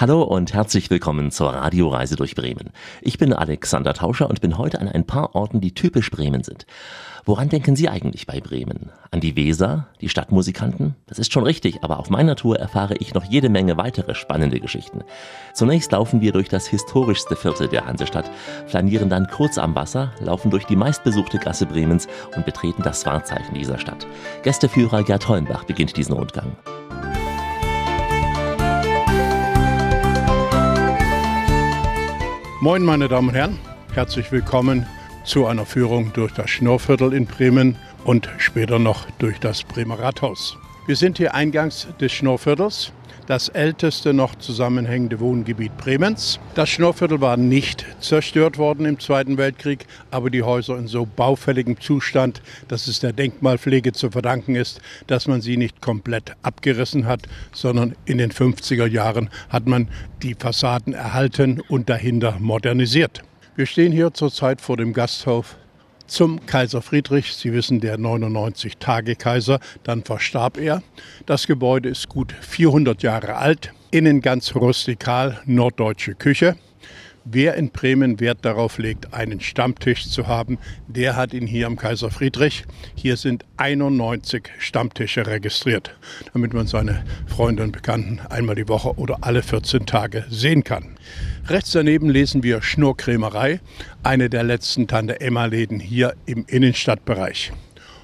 Hallo und herzlich willkommen zur Radioreise durch Bremen. Ich bin Alexander Tauscher und bin heute an ein paar Orten, die typisch Bremen sind. Woran denken Sie eigentlich bei Bremen? An die Weser, die Stadtmusikanten? Das ist schon richtig, aber auf meiner Tour erfahre ich noch jede Menge weitere spannende Geschichten. Zunächst laufen wir durch das historischste Viertel der Hansestadt, flanieren dann kurz am Wasser, laufen durch die meistbesuchte Gasse Bremens und betreten das Wahrzeichen dieser Stadt. Gästeführer Gerd Hollenbach beginnt diesen Rundgang. Moin, meine Damen und Herren, herzlich willkommen zu einer Führung durch das Schnorrviertel in Bremen und später noch durch das Bremer Rathaus. Wir sind hier eingangs des Schnorrviertels, das älteste noch zusammenhängende Wohngebiet Bremens. Das Schnorrviertel war nicht zerstört worden im Zweiten Weltkrieg, aber die Häuser in so baufälligem Zustand, dass es der Denkmalpflege zu verdanken ist, dass man sie nicht komplett abgerissen hat, sondern in den 50er Jahren hat man die Fassaden erhalten und dahinter modernisiert. Wir stehen hier zurzeit vor dem Gasthof zum Kaiser Friedrich. Sie wissen, der 99-Tage-Kaiser, dann verstarb er. Das Gebäude ist gut 400 Jahre alt, innen ganz rustikal, norddeutsche Küche. Wer in Bremen Wert darauf legt, einen Stammtisch zu haben, der hat ihn hier am Kaiser Friedrich. Hier sind 91 Stammtische registriert, damit man seine Freunde und Bekannten einmal die Woche oder alle 14 Tage sehen kann. Rechts daneben lesen wir Schnurkrämerei, eine der letzten Tante-Emma-Läden hier im Innenstadtbereich.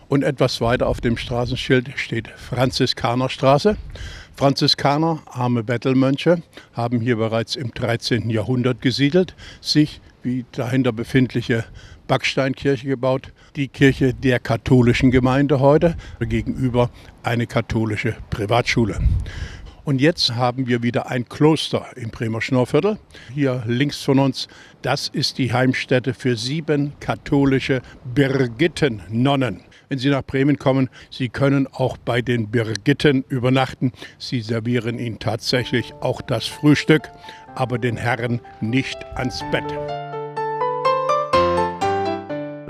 Und etwas weiter auf dem Straßenschild steht Franziskanerstraße. Franziskaner, arme Bettelmönche, haben hier bereits im 13. Jahrhundert gesiedelt, sich wie dahinter befindliche Backsteinkirche gebaut, die Kirche der katholischen Gemeinde heute, gegenüber eine katholische Privatschule. Und jetzt haben wir wieder ein Kloster im Bremer Schnorrviertel. Hier links von uns, das ist die Heimstätte für sieben katholische Birgittennonnen wenn Sie nach Bremen kommen. Sie können auch bei den Birgitten übernachten. Sie servieren Ihnen tatsächlich auch das Frühstück, aber den Herren nicht ans Bett.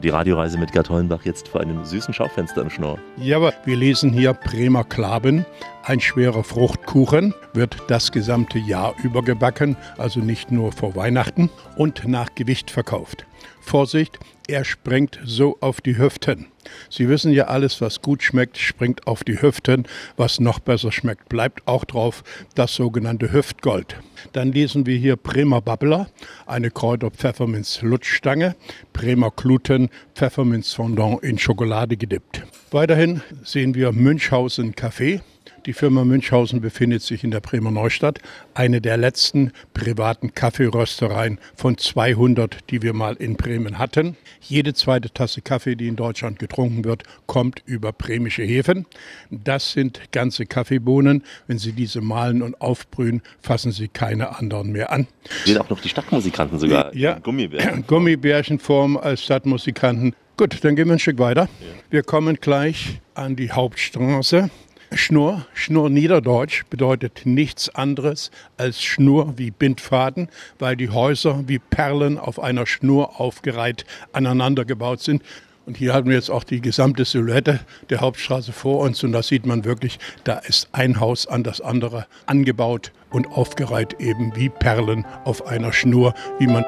Die Radioreise mit Gerd Hollenbach jetzt vor einem süßen Schaufenster im Schnorr. Ja, aber wir lesen hier Bremer Klaben. Ein schwerer Fruchtkuchen wird das gesamte Jahr über gebacken, also nicht nur vor Weihnachten und nach Gewicht verkauft. Vorsicht, er springt so auf die Hüften. Sie wissen ja, alles, was gut schmeckt, springt auf die Hüften. Was noch besser schmeckt, bleibt auch drauf, das sogenannte Hüftgold. Dann lesen wir hier Bremer Babbler, eine Kräuter-Pfefferminz-Lutschstange, Bremer Kluten, Pfefferminz-Fondant in Schokolade gedippt. Weiterhin sehen wir Münchhausen Kaffee, die Firma Münchhausen befindet sich in der Bremer Neustadt, eine der letzten privaten Kaffeeröstereien von 200, die wir mal in Bremen hatten. Jede zweite Tasse Kaffee, die in Deutschland getrunken wird, kommt über bremische Hefen. Das sind ganze Kaffeebohnen. Wenn Sie diese malen und aufbrühen, fassen Sie keine anderen mehr an. Sehen auch noch die Stadtmusikanten sogar. Ja, Gummibärchen. Gummibärchenform als Stadtmusikanten. Gut, dann gehen wir ein Stück weiter. Wir kommen gleich an die Hauptstraße. Schnur, Schnur Niederdeutsch bedeutet nichts anderes als Schnur wie Bindfaden, weil die Häuser wie Perlen auf einer Schnur aufgereiht aneinander gebaut sind. Und hier haben wir jetzt auch die gesamte Silhouette der Hauptstraße vor uns und da sieht man wirklich, da ist ein Haus an das andere angebaut und aufgereiht eben wie Perlen auf einer Schnur, wie man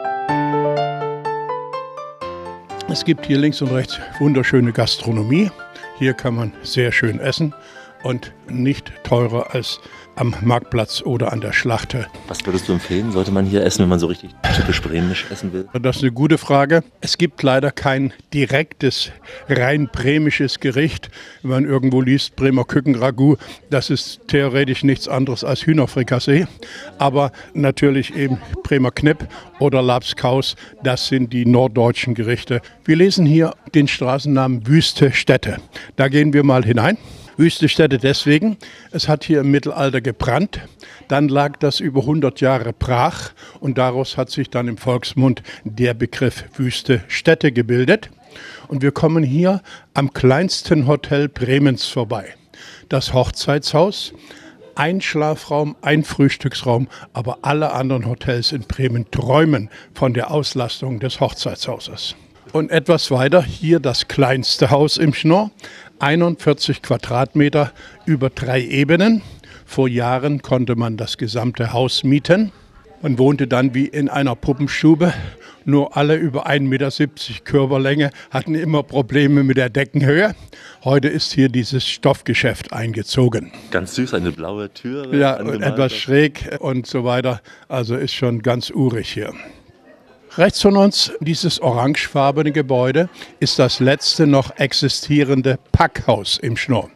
es gibt hier links und rechts wunderschöne Gastronomie. Hier kann man sehr schön essen und nicht teurer als am Marktplatz oder an der Schlachte. Was würdest du empfehlen? Sollte man hier essen, wenn man so richtig typisch bremisch essen will? Das ist eine gute Frage. Es gibt leider kein direktes, rein bremisches Gericht. Wenn man irgendwo liest, Bremer Kükenragout, das ist theoretisch nichts anderes als Hühnerfrikassee. Aber natürlich eben Bremer Knipp oder Labskaus, das sind die norddeutschen Gerichte. Wir lesen hier den Straßennamen Wüste Städte. Da gehen wir mal hinein. Wüste Städte deswegen, es hat hier im Mittelalter gebrannt, dann lag das über 100 Jahre brach und daraus hat sich dann im Volksmund der Begriff Wüste Städte gebildet. Und wir kommen hier am kleinsten Hotel Bremens vorbei. Das Hochzeitshaus, ein Schlafraum, ein Frühstücksraum, aber alle anderen Hotels in Bremen träumen von der Auslastung des Hochzeitshauses. Und etwas weiter hier das kleinste Haus im Schnorr, 41 Quadratmeter über drei Ebenen. Vor Jahren konnte man das gesamte Haus mieten. Man wohnte dann wie in einer Puppenstube. Nur alle über 1,70 Meter Körperlänge hatten immer Probleme mit der Deckenhöhe. Heute ist hier dieses Stoffgeschäft eingezogen. Ganz süß, eine blaue Tür. Ja, etwas schräg und so weiter. Also ist schon ganz urig hier. Rechts von uns, dieses orangefarbene Gebäude, ist das letzte noch existierende Packhaus im Schnorr.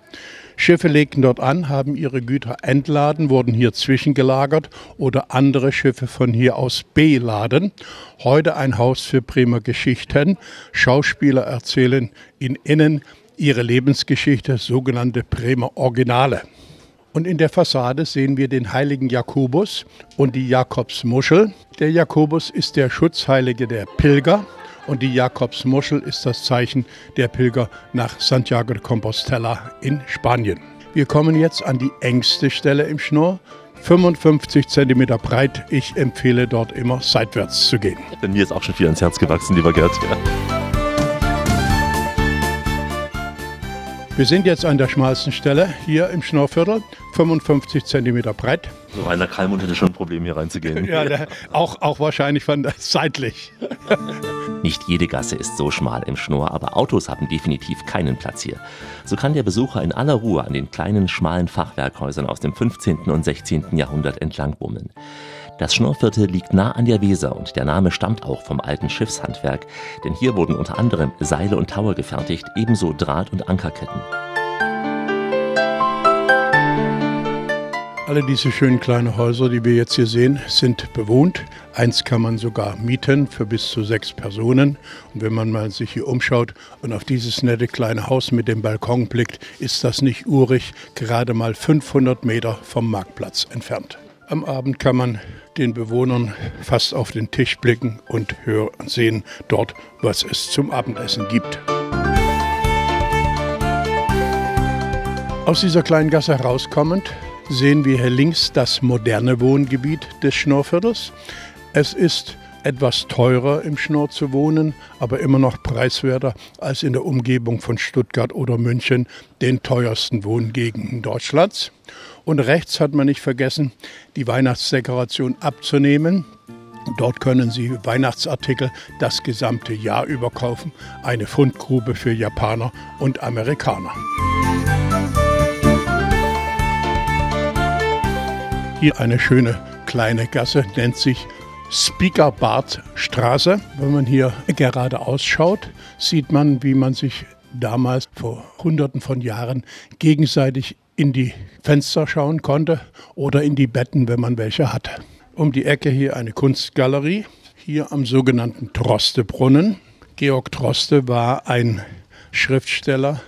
Schiffe legten dort an, haben ihre Güter entladen, wurden hier zwischengelagert oder andere Schiffe von hier aus beladen. Heute ein Haus für Bremer Geschichten. Schauspieler erzählen in innen ihre Lebensgeschichte, sogenannte Bremer Originale. Und in der Fassade sehen wir den heiligen Jakobus und die Jakobsmuschel. Der Jakobus ist der Schutzheilige der Pilger und die Jakobsmuschel ist das Zeichen der Pilger nach Santiago de Compostela in Spanien. Wir kommen jetzt an die engste Stelle im Schnurr, 55 cm breit. Ich empfehle dort immer seitwärts zu gehen. Denn mir ist auch schon viel ans Herz gewachsen, lieber Gerd. Ja. Wir sind jetzt an der schmalsten Stelle hier im Schnorrviertel, 55 cm breit. So Rainer Kalmund hätte schon ein Problem, hier reinzugehen. ja, der, auch, auch wahrscheinlich von der, seitlich. Nicht jede Gasse ist so schmal im Schnorr, aber Autos haben definitiv keinen Platz hier. So kann der Besucher in aller Ruhe an den kleinen, schmalen Fachwerkhäusern aus dem 15. und 16. Jahrhundert entlang bummeln. Das Schnorrviertel liegt nah an der Weser und der Name stammt auch vom alten Schiffshandwerk, denn hier wurden unter anderem Seile und Taue gefertigt, ebenso Draht- und Ankerketten. Alle diese schönen kleinen Häuser, die wir jetzt hier sehen, sind bewohnt. Eins kann man sogar mieten für bis zu sechs Personen. Und wenn man mal sich hier umschaut und auf dieses nette kleine Haus mit dem Balkon blickt, ist das nicht urig, gerade mal 500 Meter vom Marktplatz entfernt. Am Abend kann man den Bewohnern fast auf den Tisch blicken und sehen dort, was es zum Abendessen gibt. Aus dieser kleinen Gasse herauskommend sehen wir hier links das moderne Wohngebiet des Schnorrviertels. Es ist etwas teurer im Schnorr zu wohnen, aber immer noch preiswerter als in der Umgebung von Stuttgart oder München, den teuersten Wohngegenden Deutschlands. Und rechts hat man nicht vergessen, die Weihnachtsdekoration abzunehmen. Dort können Sie Weihnachtsartikel das gesamte Jahr über kaufen. Eine Fundgrube für Japaner und Amerikaner. Hier eine schöne kleine Gasse, nennt sich Speakerbart-Straße. Wenn man hier gerade ausschaut, sieht man, wie man sich damals vor Hunderten von Jahren gegenseitig in die Fenster schauen konnte oder in die Betten, wenn man welche hatte. Um die Ecke hier eine Kunstgalerie, hier am sogenannten Trostebrunnen. Georg Troste war ein Schriftsteller,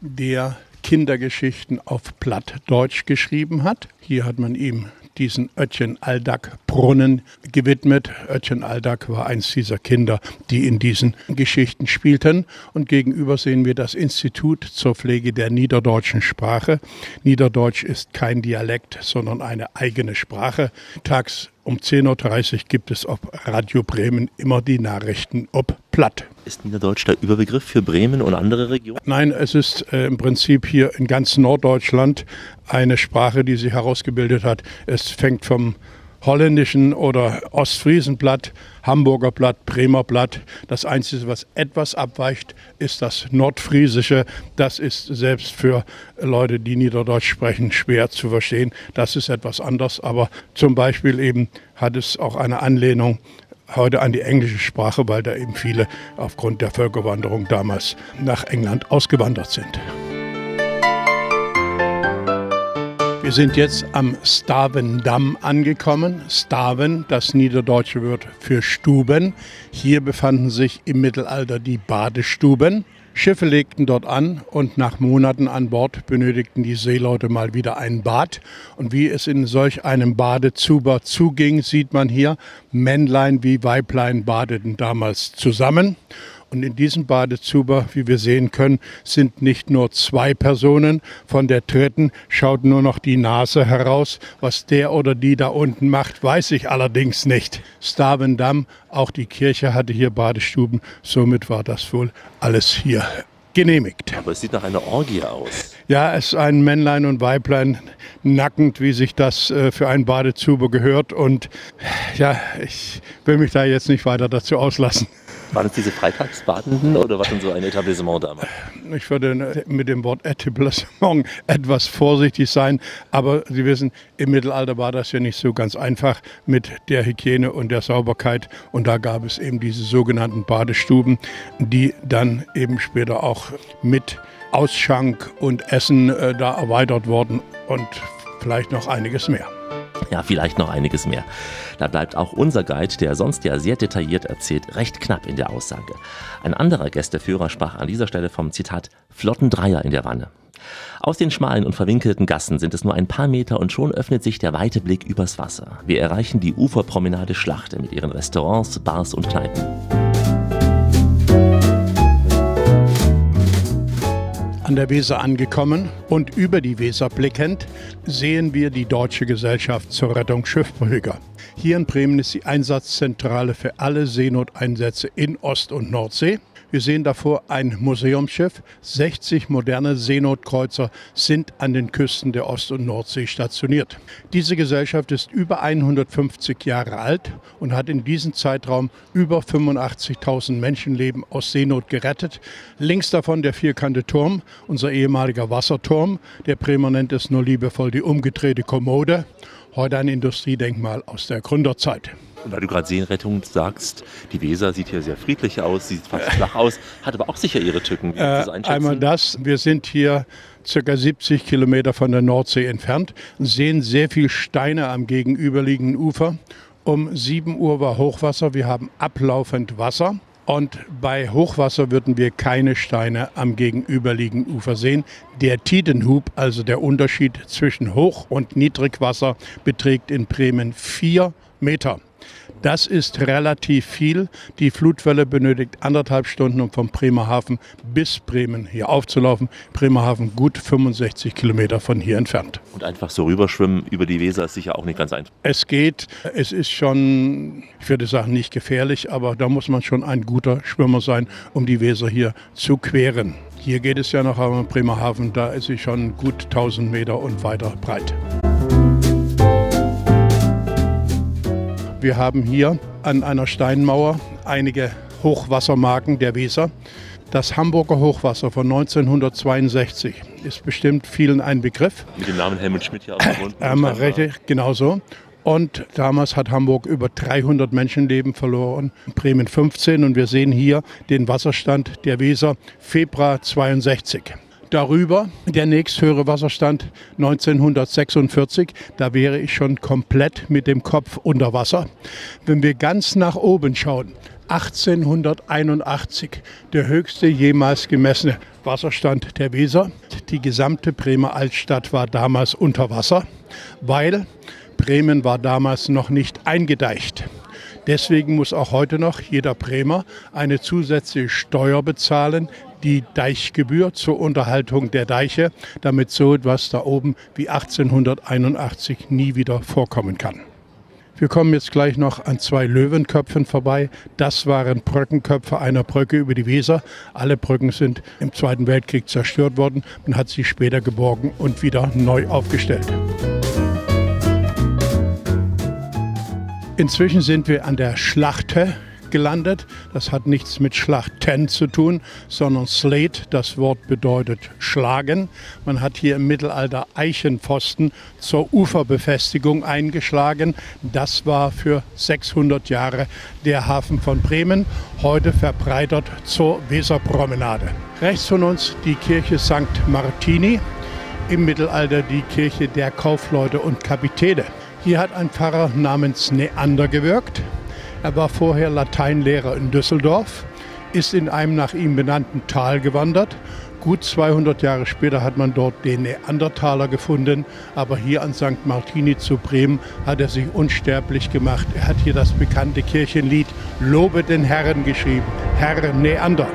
der Kindergeschichten auf Plattdeutsch geschrieben hat. Hier hat man ihm diesen Ötchen Aldag Brunnen gewidmet. Ötchen Aldag war eins dieser Kinder, die in diesen Geschichten spielten. Und gegenüber sehen wir das Institut zur Pflege der niederdeutschen Sprache. Niederdeutsch ist kein Dialekt, sondern eine eigene Sprache. Tags um 10.30 Uhr gibt es auf Radio Bremen immer die Nachrichten ob Platt. Ist Niederdeutsch der Überbegriff für Bremen und andere Regionen? Nein, es ist äh, im Prinzip hier in ganz Norddeutschland eine Sprache, die sich herausgebildet hat. Es fängt vom holländischen oder Ostfriesenblatt, Hamburger Blatt, Bremer Blatt. Das Einzige, was etwas abweicht, ist das Nordfriesische. Das ist selbst für Leute, die Niederdeutsch sprechen, schwer zu verstehen. Das ist etwas anders. Aber zum Beispiel eben hat es auch eine Anlehnung heute an die englische Sprache, weil da eben viele aufgrund der Völkerwanderung damals nach England ausgewandert sind. Wir sind jetzt am Stavendamm angekommen. Staven, das niederdeutsche Wort für Stuben. Hier befanden sich im Mittelalter die Badestuben. Schiffe legten dort an und nach Monaten an Bord benötigten die Seeleute mal wieder ein Bad. Und wie es in solch einem Badezuber zuging, sieht man hier, Männlein wie Weiblein badeten damals zusammen. Und in diesem Badezuber, wie wir sehen können, sind nicht nur zwei Personen. Von der dritten schaut nur noch die Nase heraus. Was der oder die da unten macht, weiß ich allerdings nicht. Stavendam, auch die Kirche hatte hier Badestuben. Somit war das wohl alles hier genehmigt. Aber es sieht nach einer Orgie aus. Ja, es ist ein Männlein und Weiblein nackend, wie sich das äh, für ein Badezuber gehört. Und ja, ich will mich da jetzt nicht weiter dazu auslassen. Waren es diese Freitagsbadenden oder was denn so ein Etablissement damals? Ich würde mit dem Wort Etablissement etwas vorsichtig sein, aber Sie wissen, im Mittelalter war das ja nicht so ganz einfach mit der Hygiene und der Sauberkeit und da gab es eben diese sogenannten Badestuben, die dann eben später auch mit Ausschank und Essen äh, da erweitert wurden und vielleicht noch einiges mehr. Ja, vielleicht noch einiges mehr. Da bleibt auch unser Guide, der sonst ja sehr detailliert erzählt, recht knapp in der Aussage. Ein anderer Gästeführer sprach an dieser Stelle vom Zitat Flotten Dreier in der Wanne. Aus den schmalen und verwinkelten Gassen sind es nur ein paar Meter und schon öffnet sich der weite Blick übers Wasser. Wir erreichen die Uferpromenade Schlachte mit ihren Restaurants, Bars und Kneipen. An der Weser angekommen und über die Weser blickend sehen wir die Deutsche Gesellschaft zur Rettung Schiffbrüchiger. Hier in Bremen ist die Einsatzzentrale für alle Seenoteinsätze in Ost- und Nordsee. Wir sehen davor ein Museumsschiff. 60 moderne Seenotkreuzer sind an den Küsten der Ost- und Nordsee stationiert. Diese Gesellschaft ist über 150 Jahre alt und hat in diesem Zeitraum über 85.000 Menschenleben aus Seenot gerettet. Links davon der vierkante Turm, unser ehemaliger Wasserturm. Der nennt es nur liebevoll die umgedrehte Kommode. Heute ein Industriedenkmal aus der Gründerzeit. Und weil du gerade Seenrettung sagst, die Weser sieht hier sehr friedlich aus, sieht fast flach aus, hat aber auch sicher ihre Tücken. Wie äh, einmal das, wir sind hier circa 70 Kilometer von der Nordsee entfernt, sehen sehr viel Steine am gegenüberliegenden Ufer. Um 7 Uhr war Hochwasser, wir haben ablaufend Wasser. Und bei Hochwasser würden wir keine Steine am gegenüberliegenden Ufer sehen. Der Tidenhub, also der Unterschied zwischen Hoch- und Niedrigwasser, beträgt in Bremen vier Meter. Das ist relativ viel. Die Flutwelle benötigt anderthalb Stunden, um vom Bremerhaven bis Bremen hier aufzulaufen. Bremerhaven gut 65 Kilometer von hier entfernt. Und einfach so rüberschwimmen über die Weser ist sicher auch nicht ganz einfach. Es geht. Es ist schon, ich würde sagen, nicht gefährlich, aber da muss man schon ein guter Schwimmer sein, um die Weser hier zu queren. Hier geht es ja noch am Bremerhaven, da ist sie schon gut 1000 Meter und weiter breit. Wir haben hier an einer Steinmauer einige Hochwassermarken der Weser. Das Hamburger Hochwasser von 1962 ist bestimmt vielen ein Begriff. Mit dem Namen Helmut Schmidt hier auch verbunden. Ähm, richtig, genau so. Und damals hat Hamburg über 300 Menschenleben verloren, Bremen 15. Und wir sehen hier den Wasserstand der Weser Februar 62 darüber. Der nächsthöhere Wasserstand 1946, da wäre ich schon komplett mit dem Kopf unter Wasser. Wenn wir ganz nach oben schauen, 1881, der höchste jemals gemessene Wasserstand der Weser. Die gesamte Bremer Altstadt war damals unter Wasser, weil Bremen war damals noch nicht eingedeicht. Deswegen muss auch heute noch jeder Bremer eine zusätzliche Steuer bezahlen, die Deichgebühr zur Unterhaltung der Deiche, damit so etwas da oben wie 1881 nie wieder vorkommen kann. Wir kommen jetzt gleich noch an zwei Löwenköpfen vorbei. Das waren Brückenköpfe einer Brücke über die Weser. Alle Brücken sind im Zweiten Weltkrieg zerstört worden. Man hat sie später geborgen und wieder neu aufgestellt. Inzwischen sind wir an der Schlachte gelandet. Das hat nichts mit Schlachten zu tun, sondern Slate, das Wort bedeutet schlagen. Man hat hier im Mittelalter Eichenpfosten zur Uferbefestigung eingeschlagen. Das war für 600 Jahre der Hafen von Bremen, heute verbreitert zur Weserpromenade. Rechts von uns die Kirche St. Martini, im Mittelalter die Kirche der Kaufleute und Kapitäne. Hier hat ein Pfarrer namens Neander gewirkt. Er war vorher Lateinlehrer in Düsseldorf, ist in einem nach ihm benannten Tal gewandert. Gut 200 Jahre später hat man dort den Neandertaler gefunden, aber hier an St. Martini zu Bremen hat er sich unsterblich gemacht. Er hat hier das bekannte Kirchenlied Lobe den Herrn geschrieben, Herr Neander.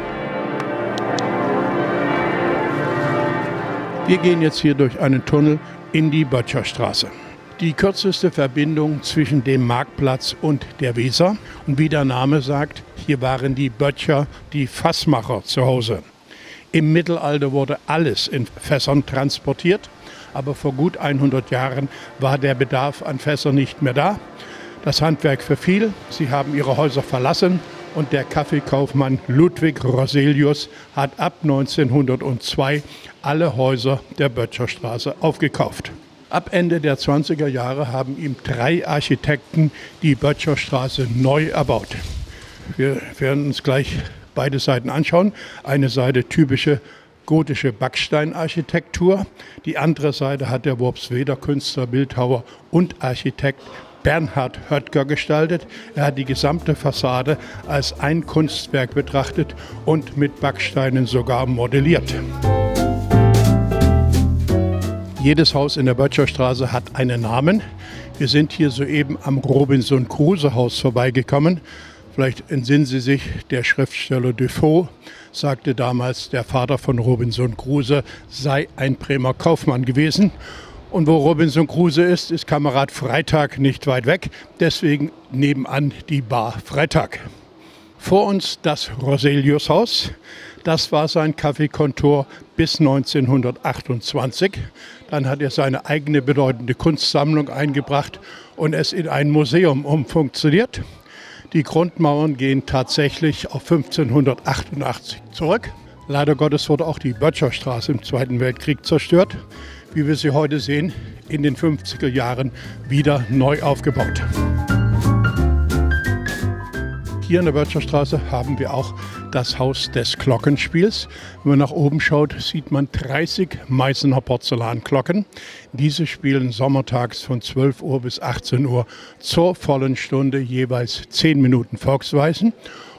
Wir gehen jetzt hier durch einen Tunnel in die Böttcherstraße die kürzeste Verbindung zwischen dem Marktplatz und der Weser. Und wie der Name sagt, hier waren die Böttcher, die Fassmacher zu Hause. Im Mittelalter wurde alles in Fässern transportiert, aber vor gut 100 Jahren war der Bedarf an Fässern nicht mehr da. Das Handwerk verfiel, sie haben ihre Häuser verlassen und der Kaffeekaufmann Ludwig Roselius hat ab 1902 alle Häuser der Böttcherstraße aufgekauft. Ab Ende der 20er Jahre haben ihm drei Architekten die Böttcherstraße neu erbaut. Wir werden uns gleich beide Seiten anschauen. Eine Seite typische gotische Backsteinarchitektur. Die andere Seite hat der Worpsweder Künstler, Bildhauer und Architekt Bernhard Höttger gestaltet. Er hat die gesamte Fassade als ein Kunstwerk betrachtet und mit Backsteinen sogar modelliert. Jedes Haus in der Böttcherstraße hat einen Namen. Wir sind hier soeben am Robinson Crusoe Haus vorbeigekommen. Vielleicht entsinnen Sie sich, der Schriftsteller Defoe sagte damals, der Vater von Robinson Crusoe sei ein Bremer Kaufmann gewesen. Und wo Robinson Crusoe ist, ist Kamerad Freitag nicht weit weg. Deswegen nebenan die Bar Freitag. Vor uns das Roselius Haus. Das war sein Kaffeekontor bis 1928. Dann hat er seine eigene bedeutende Kunstsammlung eingebracht und es in ein Museum umfunktioniert. Die Grundmauern gehen tatsächlich auf 1588 zurück. Leider Gottes wurde auch die Böttcherstraße im Zweiten Weltkrieg zerstört wie wir sie heute sehen, in den 50er Jahren wieder neu aufgebaut. Hier in der Wörtcherstraße haben wir auch das Haus des Glockenspiels. Wenn man nach oben schaut, sieht man 30 Meißner Porzellanklocken. Diese spielen sommertags von 12 Uhr bis 18 Uhr zur vollen Stunde jeweils 10 Minuten Volksweisen.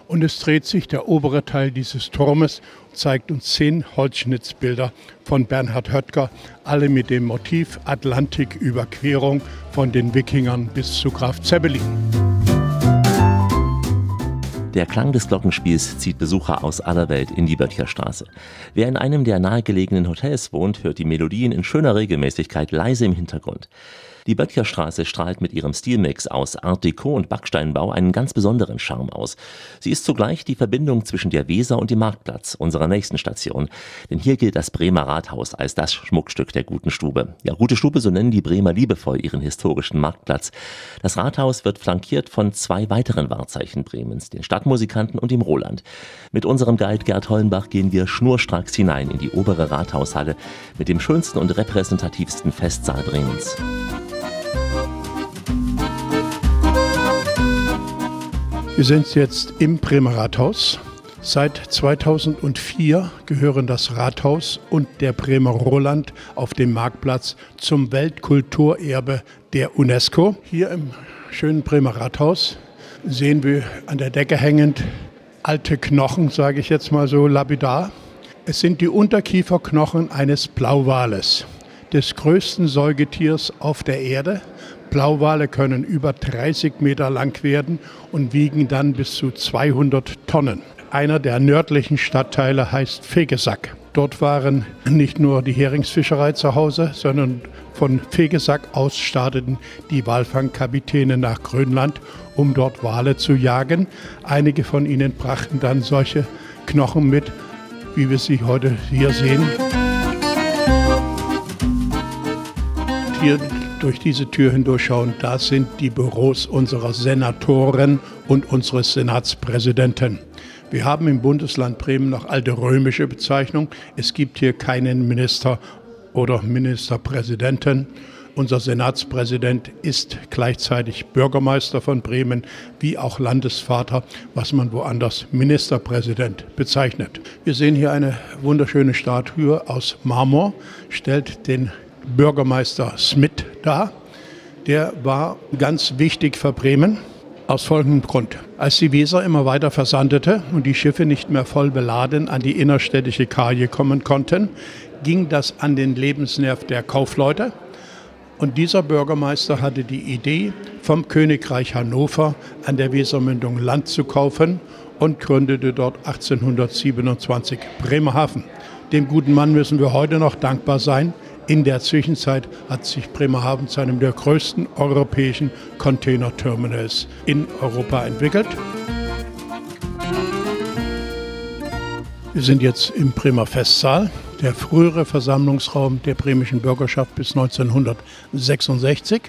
Und es dreht sich der obere Teil dieses Turmes zeigt uns zehn Holzschnitzbilder von Bernhard Höttger, alle mit dem Motiv Atlantiküberquerung von den Wikingern bis zu Graf Zeppelin. Der Klang des Glockenspiels zieht Besucher aus aller Welt in die Böttcherstraße. Wer in einem der nahegelegenen Hotels wohnt, hört die Melodien in schöner Regelmäßigkeit leise im Hintergrund. Die Böttcherstraße strahlt mit ihrem Stilmix aus Art Deco und Backsteinbau einen ganz besonderen Charme aus. Sie ist zugleich die Verbindung zwischen der Weser und dem Marktplatz, unserer nächsten Station. Denn hier gilt das Bremer Rathaus als das Schmuckstück der guten Stube. Ja, gute Stube, so nennen die Bremer liebevoll ihren historischen Marktplatz. Das Rathaus wird flankiert von zwei weiteren Wahrzeichen Bremens, den Stadtmusikanten und dem Roland. Mit unserem Guide Gerd Hollenbach gehen wir schnurstracks hinein in die obere Rathaushalle mit dem schönsten und repräsentativsten Festsaal Bremens. Wir sind jetzt im Bremer Rathaus. Seit 2004 gehören das Rathaus und der Bremer Roland auf dem Marktplatz zum Weltkulturerbe der UNESCO. Hier im schönen Bremer Rathaus sehen wir an der Decke hängend alte Knochen, sage ich jetzt mal so lapidar. Es sind die Unterkieferknochen eines Blauwales, des größten Säugetiers auf der Erde. Blauwale können über 30 Meter lang werden und wiegen dann bis zu 200 Tonnen. Einer der nördlichen Stadtteile heißt Fegesack. Dort waren nicht nur die Heringsfischerei zu Hause, sondern von Fegesack aus starteten die Walfangkapitäne nach Grönland, um dort Wale zu jagen. Einige von ihnen brachten dann solche Knochen mit, wie wir sie heute hier sehen. Hier durch diese Tür hindurchschauen, da sind die Büros unserer Senatoren und unseres Senatspräsidenten. Wir haben im Bundesland Bremen noch alte römische Bezeichnung. Es gibt hier keinen Minister oder Ministerpräsidenten. Unser Senatspräsident ist gleichzeitig Bürgermeister von Bremen wie auch Landesvater, was man woanders Ministerpräsident bezeichnet. Wir sehen hier eine wunderschöne Statue aus Marmor, stellt den Bürgermeister Smith da. Der war ganz wichtig für Bremen aus folgendem Grund. Als die Weser immer weiter versandete und die Schiffe nicht mehr voll beladen an die innerstädtische Kaje kommen konnten, ging das an den Lebensnerv der Kaufleute. Und dieser Bürgermeister hatte die Idee, vom Königreich Hannover an der Wesermündung Land zu kaufen und gründete dort 1827 Bremerhaven. Dem guten Mann müssen wir heute noch dankbar sein, in der Zwischenzeit hat sich Bremerhaven zu einem der größten europäischen Containerterminals in Europa entwickelt. Wir sind jetzt im Bremer Festsaal, der frühere Versammlungsraum der bremischen Bürgerschaft bis 1966.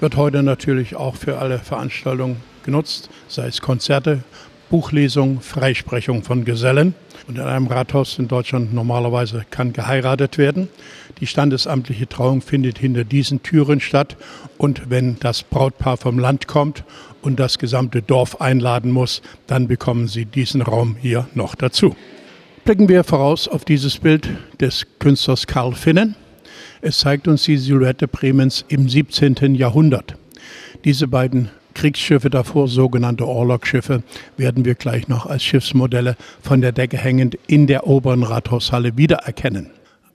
Wird heute natürlich auch für alle Veranstaltungen genutzt, sei es Konzerte, Buchlesung, Freisprechung von Gesellen. Und in einem Rathaus in Deutschland normalerweise kann geheiratet werden. Die standesamtliche Trauung findet hinter diesen Türen statt. Und wenn das Brautpaar vom Land kommt und das gesamte Dorf einladen muss, dann bekommen sie diesen Raum hier noch dazu. Blicken wir voraus auf dieses Bild des Künstlers Karl Finnen. Es zeigt uns die Silhouette Bremens im 17. Jahrhundert. Diese beiden Kriegsschiffe davor, sogenannte Orlog-Schiffe, werden wir gleich noch als Schiffsmodelle von der Decke hängend in der oberen Rathaushalle wiedererkennen.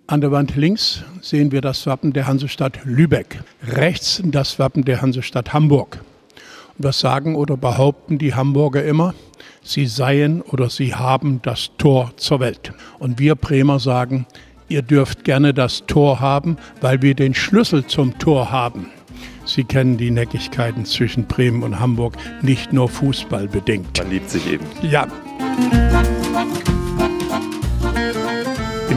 An der Wand links sehen wir das Wappen der Hansestadt Lübeck, rechts das Wappen der Hansestadt Hamburg. Und was sagen oder behaupten die Hamburger immer? Sie seien oder sie haben das Tor zur Welt. Und wir Bremer sagen, ihr dürft gerne das Tor haben, weil wir den Schlüssel zum Tor haben. Sie kennen die Neckigkeiten zwischen Bremen und Hamburg nicht nur fußballbedingt. Man liebt sich eben. Ja.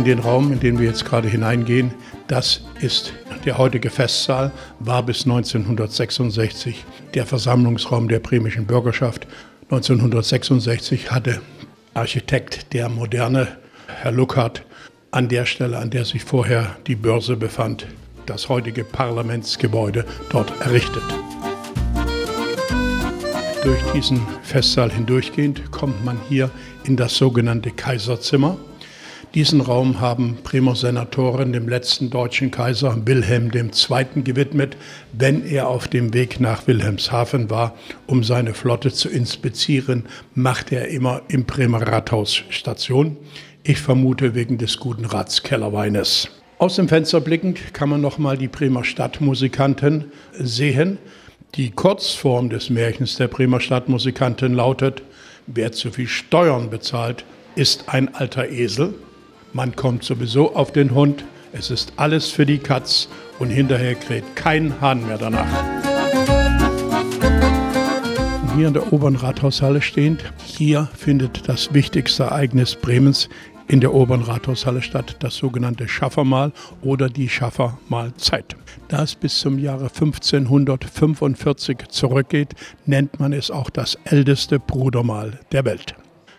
In den Raum, in den wir jetzt gerade hineingehen, das ist der heutige Festsaal, war bis 1966 der Versammlungsraum der bremischen Bürgerschaft. 1966 hatte Architekt der Moderne, Herr Luckhardt, an der Stelle, an der sich vorher die Börse befand, das heutige Parlamentsgebäude dort errichtet. Durch diesen Festsaal hindurchgehend kommt man hier in das sogenannte Kaiserzimmer. Diesen Raum haben Bremer Senatoren dem letzten deutschen Kaiser Wilhelm II. gewidmet, wenn er auf dem Weg nach Wilhelmshaven war, um seine Flotte zu inspizieren, machte er immer im Bremer Rathaus Station. Ich vermute wegen des guten Ratskellerweines. Aus dem Fenster blickend kann man noch mal die Bremer Stadtmusikanten sehen. Die Kurzform des Märchens der Bremer Stadtmusikanten lautet: Wer zu viel Steuern bezahlt, ist ein alter Esel. Man kommt sowieso auf den Hund. Es ist alles für die Katz und hinterher kräht kein Hahn mehr danach. Hier in der oberen Rathaushalle stehend, hier findet das wichtigste Ereignis Bremens in der oberen Rathaushalle statt, das sogenannte Schaffermahl oder die Schaffermahlzeit. Da es bis zum Jahre 1545 zurückgeht, nennt man es auch das älteste Brudermahl der Welt.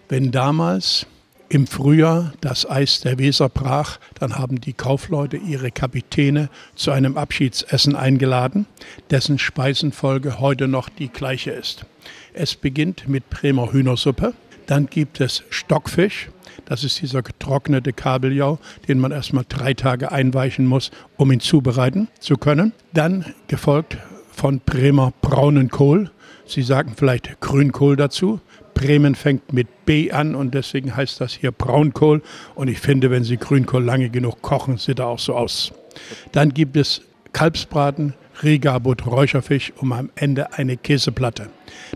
Wenn damals im Frühjahr das Eis der Weser brach, dann haben die Kaufleute ihre Kapitäne zu einem Abschiedsessen eingeladen, dessen Speisenfolge heute noch die gleiche ist. Es beginnt mit Bremer Hühnersuppe, dann gibt es Stockfisch, das ist dieser getrocknete Kabeljau, den man erstmal drei Tage einweichen muss, um ihn zubereiten zu können. Dann gefolgt von Bremer braunen Kohl. Sie sagen vielleicht Grünkohl dazu. Bremen fängt mit B an und deswegen heißt das hier Braunkohl. Und ich finde, wenn Sie Grünkohl lange genug kochen, sieht er auch so aus. Dann gibt es Kalbsbraten, Rigabut, Räucherfisch und am Ende eine Käseplatte.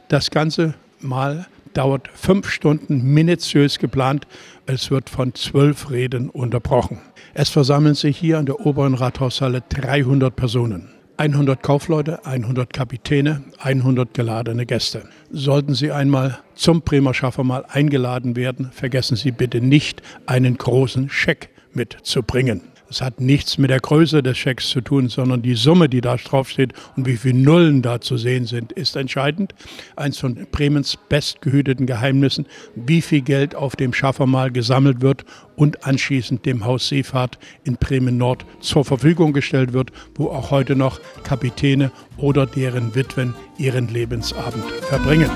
Das Ganze mal dauert fünf Stunden minutiös geplant. Es wird von zwölf Reden unterbrochen. Es versammeln sich hier in der oberen Rathaushalle 300 Personen. 100 Kaufleute, 100 Kapitäne, 100 geladene Gäste. Sollten Sie einmal zum Bremer Schaffermal eingeladen werden, vergessen Sie bitte nicht, einen großen Scheck mitzubringen. Es hat nichts mit der Größe des Schecks zu tun, sondern die Summe, die da draufsteht und wie viele Nullen da zu sehen sind, ist entscheidend. Eins von Bremens bestgehüteten Geheimnissen, wie viel Geld auf dem Schaffermal gesammelt wird und anschließend dem Haus Seefahrt in Bremen Nord zur Verfügung gestellt wird, wo auch heute noch Kapitäne oder deren Witwen ihren Lebensabend verbringen.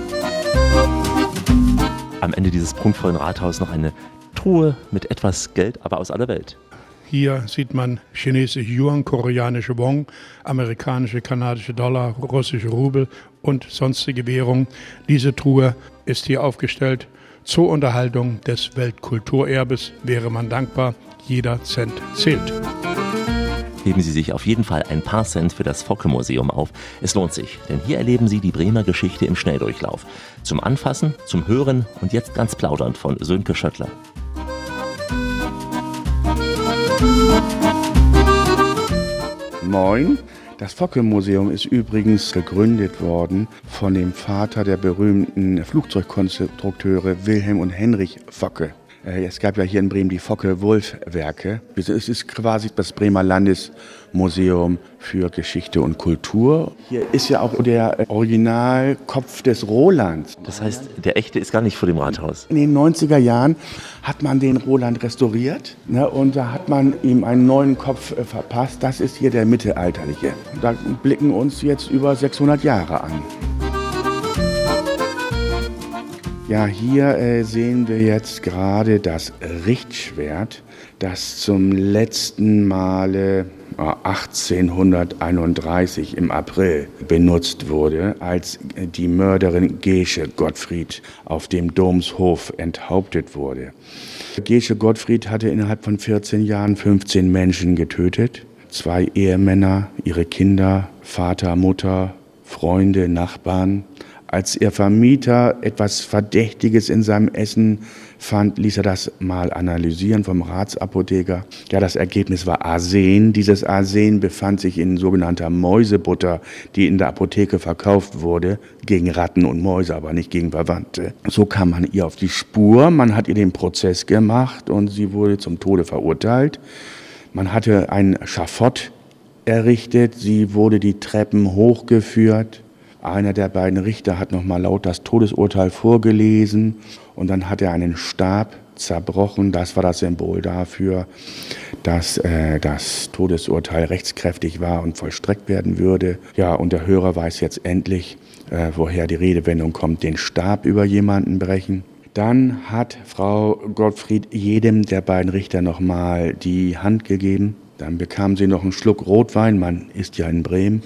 Am Ende dieses prunkvollen Rathaus noch eine Truhe mit etwas Geld, aber aus aller Welt. Hier sieht man chinesische Yuan, koreanische Won, amerikanische, kanadische Dollar, russische Rubel und sonstige Währungen. Diese Truhe ist hier aufgestellt. Zur Unterhaltung des Weltkulturerbes wäre man dankbar. Jeder Cent zählt. Heben Sie sich auf jeden Fall ein paar Cent für das Focke-Museum auf. Es lohnt sich, denn hier erleben Sie die Bremer Geschichte im Schnelldurchlauf. Zum Anfassen, zum Hören und jetzt ganz plaudernd von Sönke Schöttler. Moin. Das Focke-Museum ist übrigens gegründet worden von dem Vater der berühmten Flugzeugkonstrukteure Wilhelm und Henrich Focke. Äh, es gab ja hier in Bremen die Focke-Wulf-Werke. Es ist quasi das Bremer Landesmuseum für Geschichte und Kultur. Hier ist ja auch der Originalkopf des Rolands. Das heißt, der echte ist gar nicht vor dem Rathaus. In den 90er Jahren hat man den Roland restauriert ne, und da hat man ihm einen neuen Kopf äh, verpasst. Das ist hier der mittelalterliche. Da blicken uns jetzt über 600 Jahre an. Ja, hier äh, sehen wir jetzt gerade das Richtschwert, das zum letzten Male 1831 im April benutzt wurde, als die Mörderin Gesche Gottfried auf dem Domshof enthauptet wurde. Gesche Gottfried hatte innerhalb von 14 Jahren 15 Menschen getötet, zwei Ehemänner, ihre Kinder, Vater, Mutter, Freunde, Nachbarn. Als ihr Vermieter etwas Verdächtiges in seinem Essen fand, ließ er das mal analysieren vom Ratsapotheker. Ja, das Ergebnis war Arsen. Dieses Arsen befand sich in sogenannter Mäusebutter, die in der Apotheke verkauft wurde, gegen Ratten und Mäuse, aber nicht gegen Verwandte. So kam man ihr auf die Spur, man hat ihr den Prozess gemacht und sie wurde zum Tode verurteilt. Man hatte ein Schafott errichtet, sie wurde die Treppen hochgeführt. Einer der beiden Richter hat nochmal laut das Todesurteil vorgelesen und dann hat er einen Stab zerbrochen. Das war das Symbol dafür, dass äh, das Todesurteil rechtskräftig war und vollstreckt werden würde. Ja, und der Hörer weiß jetzt endlich, äh, woher die Redewendung kommt, den Stab über jemanden brechen. Dann hat Frau Gottfried jedem der beiden Richter nochmal die Hand gegeben. Dann bekam sie noch einen Schluck Rotwein, man ist ja in Bremen.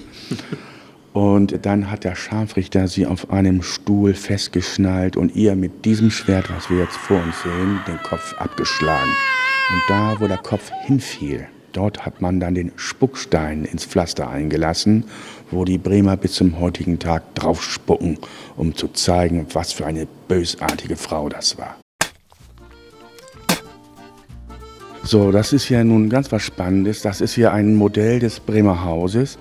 Und dann hat der Scharfrichter sie auf einem Stuhl festgeschnallt und ihr mit diesem Schwert, was wir jetzt vor uns sehen, den Kopf abgeschlagen. Und da, wo der Kopf hinfiel, dort hat man dann den Spuckstein ins Pflaster eingelassen, wo die Bremer bis zum heutigen Tag draufspucken, um zu zeigen, was für eine bösartige Frau das war. So, das ist ja nun ganz was Spannendes. Das ist hier ein Modell des Bremer Hauses.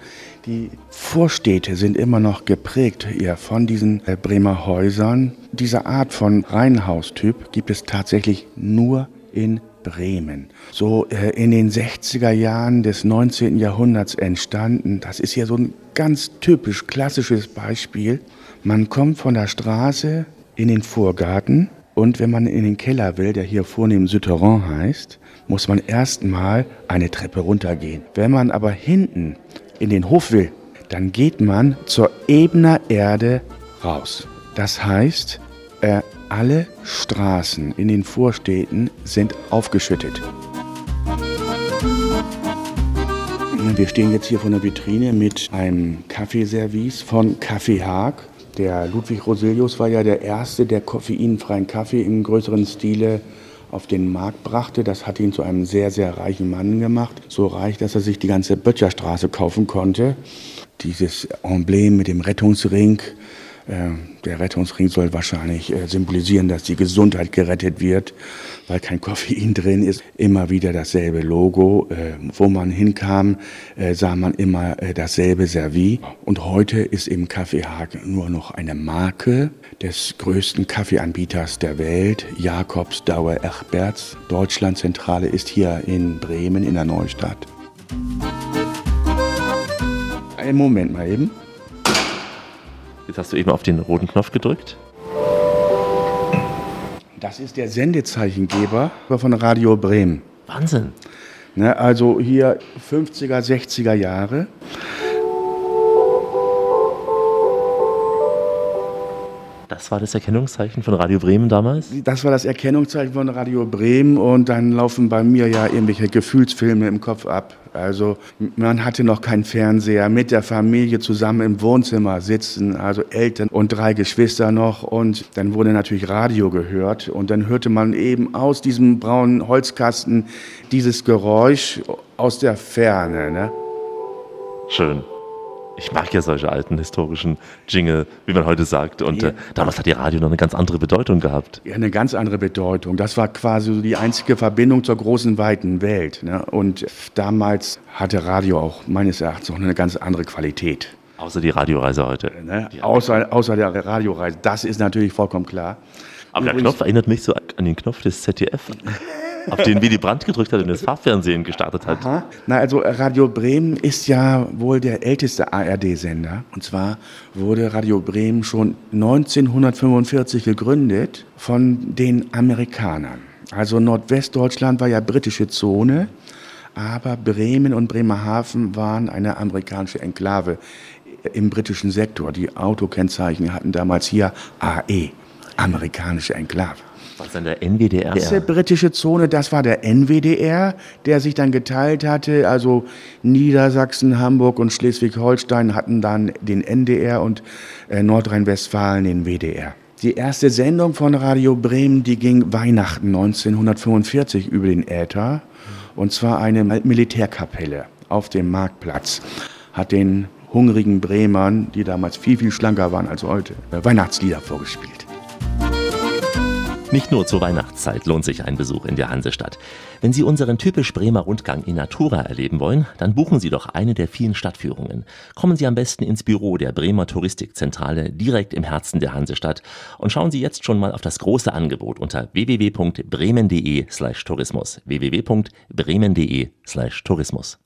Die Vorstädte sind immer noch geprägt ja, von diesen äh, Bremer Häusern. Diese Art von Reihenhaustyp gibt es tatsächlich nur in Bremen. So äh, in den 60er Jahren des 19. Jahrhunderts entstanden. Das ist ja so ein ganz typisch klassisches Beispiel. Man kommt von der Straße in den Vorgarten und wenn man in den Keller will, der hier vornehm Souterrain heißt, muss man erstmal eine Treppe runtergehen. Wenn man aber hinten in den Hof will, dann geht man zur Ebner Erde raus. Das heißt, äh, alle Straßen in den Vorstädten sind aufgeschüttet. Wir stehen jetzt hier vor einer Vitrine mit einem Kaffeeservice von Kaffee Haag. Der Ludwig Roselius war ja der Erste, der koffeinfreien Kaffee im größeren Stile auf den Markt brachte. Das hat ihn zu einem sehr, sehr reichen Mann gemacht. So reich, dass er sich die ganze Böttcherstraße kaufen konnte. Dieses Emblem mit dem Rettungsring der Rettungsring soll wahrscheinlich äh, symbolisieren, dass die Gesundheit gerettet wird, weil kein Koffein drin ist. Immer wieder dasselbe Logo. Äh, wo man hinkam, sah man immer dasselbe Servie. Und heute ist im Kaffee Hagen nur noch eine Marke des größten Kaffeeanbieters der Welt, Jakobs Dauer Echberts. Deutschlandzentrale ist hier in Bremen in der Neustadt. Einen Moment mal eben. Jetzt hast du eben auf den roten Knopf gedrückt. Das ist der Sendezeichengeber von Radio Bremen. Wahnsinn. Ne, also hier 50er, 60er Jahre. Das war das Erkennungszeichen von Radio Bremen damals? Das war das Erkennungszeichen von Radio Bremen und dann laufen bei mir ja irgendwelche Gefühlsfilme im Kopf ab. Also man hatte noch keinen Fernseher, mit der Familie zusammen im Wohnzimmer sitzen, also Eltern und drei Geschwister noch und dann wurde natürlich Radio gehört und dann hörte man eben aus diesem braunen Holzkasten dieses Geräusch aus der Ferne. Ne? Schön. Ich mag ja solche alten historischen Jingle, wie man heute sagt. Und ja. äh, damals hat die Radio noch eine ganz andere Bedeutung gehabt. Ja, eine ganz andere Bedeutung. Das war quasi so die einzige Verbindung zur großen, weiten Welt. Ne? Und damals hatte Radio auch meines Erachtens noch eine ganz andere Qualität. Außer die Radioreise heute. Ne? Außer, außer der Radioreise. Das ist natürlich vollkommen klar. Aber der Knopf erinnert mich so an den Knopf des ZDF. auf den Willy Brandt gedrückt hat und das Farbfernsehen gestartet hat. Aha. Na, also Radio Bremen ist ja wohl der älteste ARD-Sender. Und zwar wurde Radio Bremen schon 1945 gegründet von den Amerikanern. Also Nordwestdeutschland war ja britische Zone, aber Bremen und Bremerhaven waren eine amerikanische Enklave im britischen Sektor. Die Autokennzeichen hatten damals hier AE, amerikanische Enklave. Was dann der NWDR? Die britische Zone, das war der NWDR, der sich dann geteilt hatte. Also Niedersachsen, Hamburg und Schleswig-Holstein hatten dann den NDR und äh, Nordrhein-Westfalen den WDR. Die erste Sendung von Radio Bremen, die ging Weihnachten 1945 über den Äther. Und zwar eine Militärkapelle auf dem Marktplatz hat den hungrigen Bremern, die damals viel, viel schlanker waren als heute, Weihnachtslieder vorgespielt. Nicht nur zur Weihnachtszeit lohnt sich ein Besuch in der Hansestadt. Wenn Sie unseren typisch Bremer Rundgang in Natura erleben wollen, dann buchen Sie doch eine der vielen Stadtführungen. Kommen Sie am besten ins Büro der Bremer Touristikzentrale direkt im Herzen der Hansestadt und schauen Sie jetzt schon mal auf das große Angebot unter www.bremen.de/tourismus. www.bremen.de/tourismus.